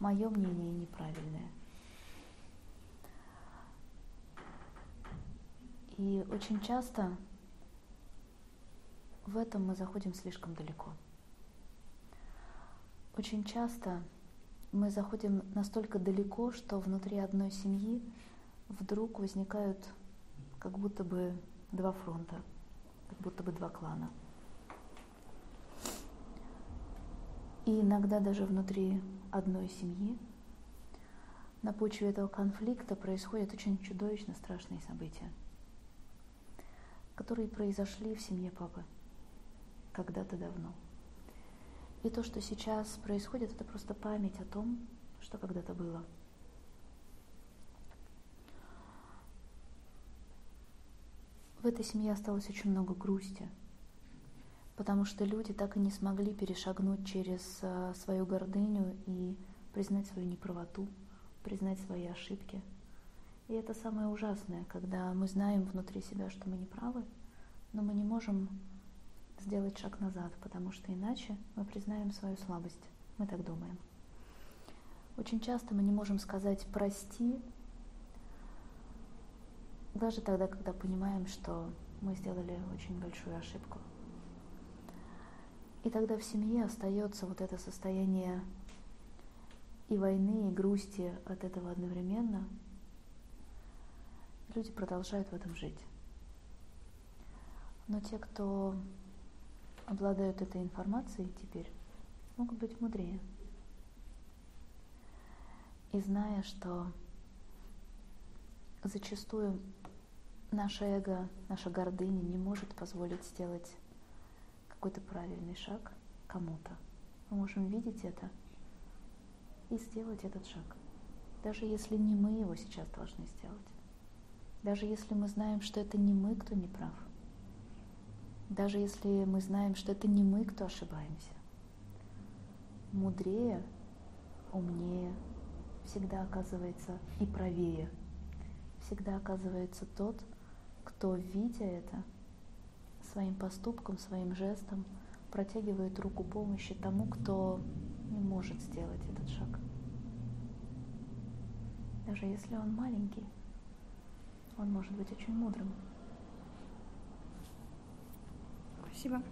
мое мнение неправильное. И очень часто в этом мы заходим слишком далеко. Очень часто мы заходим настолько далеко, что внутри одной семьи вдруг возникают как будто бы два фронта, как будто бы два клана. И иногда даже внутри одной семьи на почве этого конфликта происходят очень чудовищно страшные события, которые произошли в семье папы когда-то давно. И то, что сейчас происходит, это просто память о том, что когда-то было. В этой семье осталось очень много грусти, потому что люди так и не смогли перешагнуть через а, свою гордыню и признать свою неправоту, признать свои ошибки. И это самое ужасное, когда мы знаем внутри себя, что мы не правы, но мы не можем сделать шаг назад, потому что иначе мы признаем свою слабость. Мы так думаем. Очень часто мы не можем сказать «прости», даже тогда, когда понимаем, что мы сделали очень большую ошибку. И тогда в семье остается вот это состояние и войны, и грусти от этого одновременно. Люди продолжают в этом жить. Но те, кто обладают этой информацией теперь, могут быть мудрее. И зная, что зачастую наше эго, наша гордыня не может позволить сделать какой-то правильный шаг кому-то. Мы можем видеть это и сделать этот шаг. Даже если не мы его сейчас должны сделать. Даже если мы знаем, что это не мы, кто не прав даже если мы знаем, что это не мы, кто ошибаемся. Мудрее, умнее всегда оказывается и правее. Всегда оказывается тот, кто, видя это, своим поступком, своим жестом протягивает руку помощи тому, кто не может сделать этот шаг. Даже если он маленький, он может быть очень мудрым. Спасибо.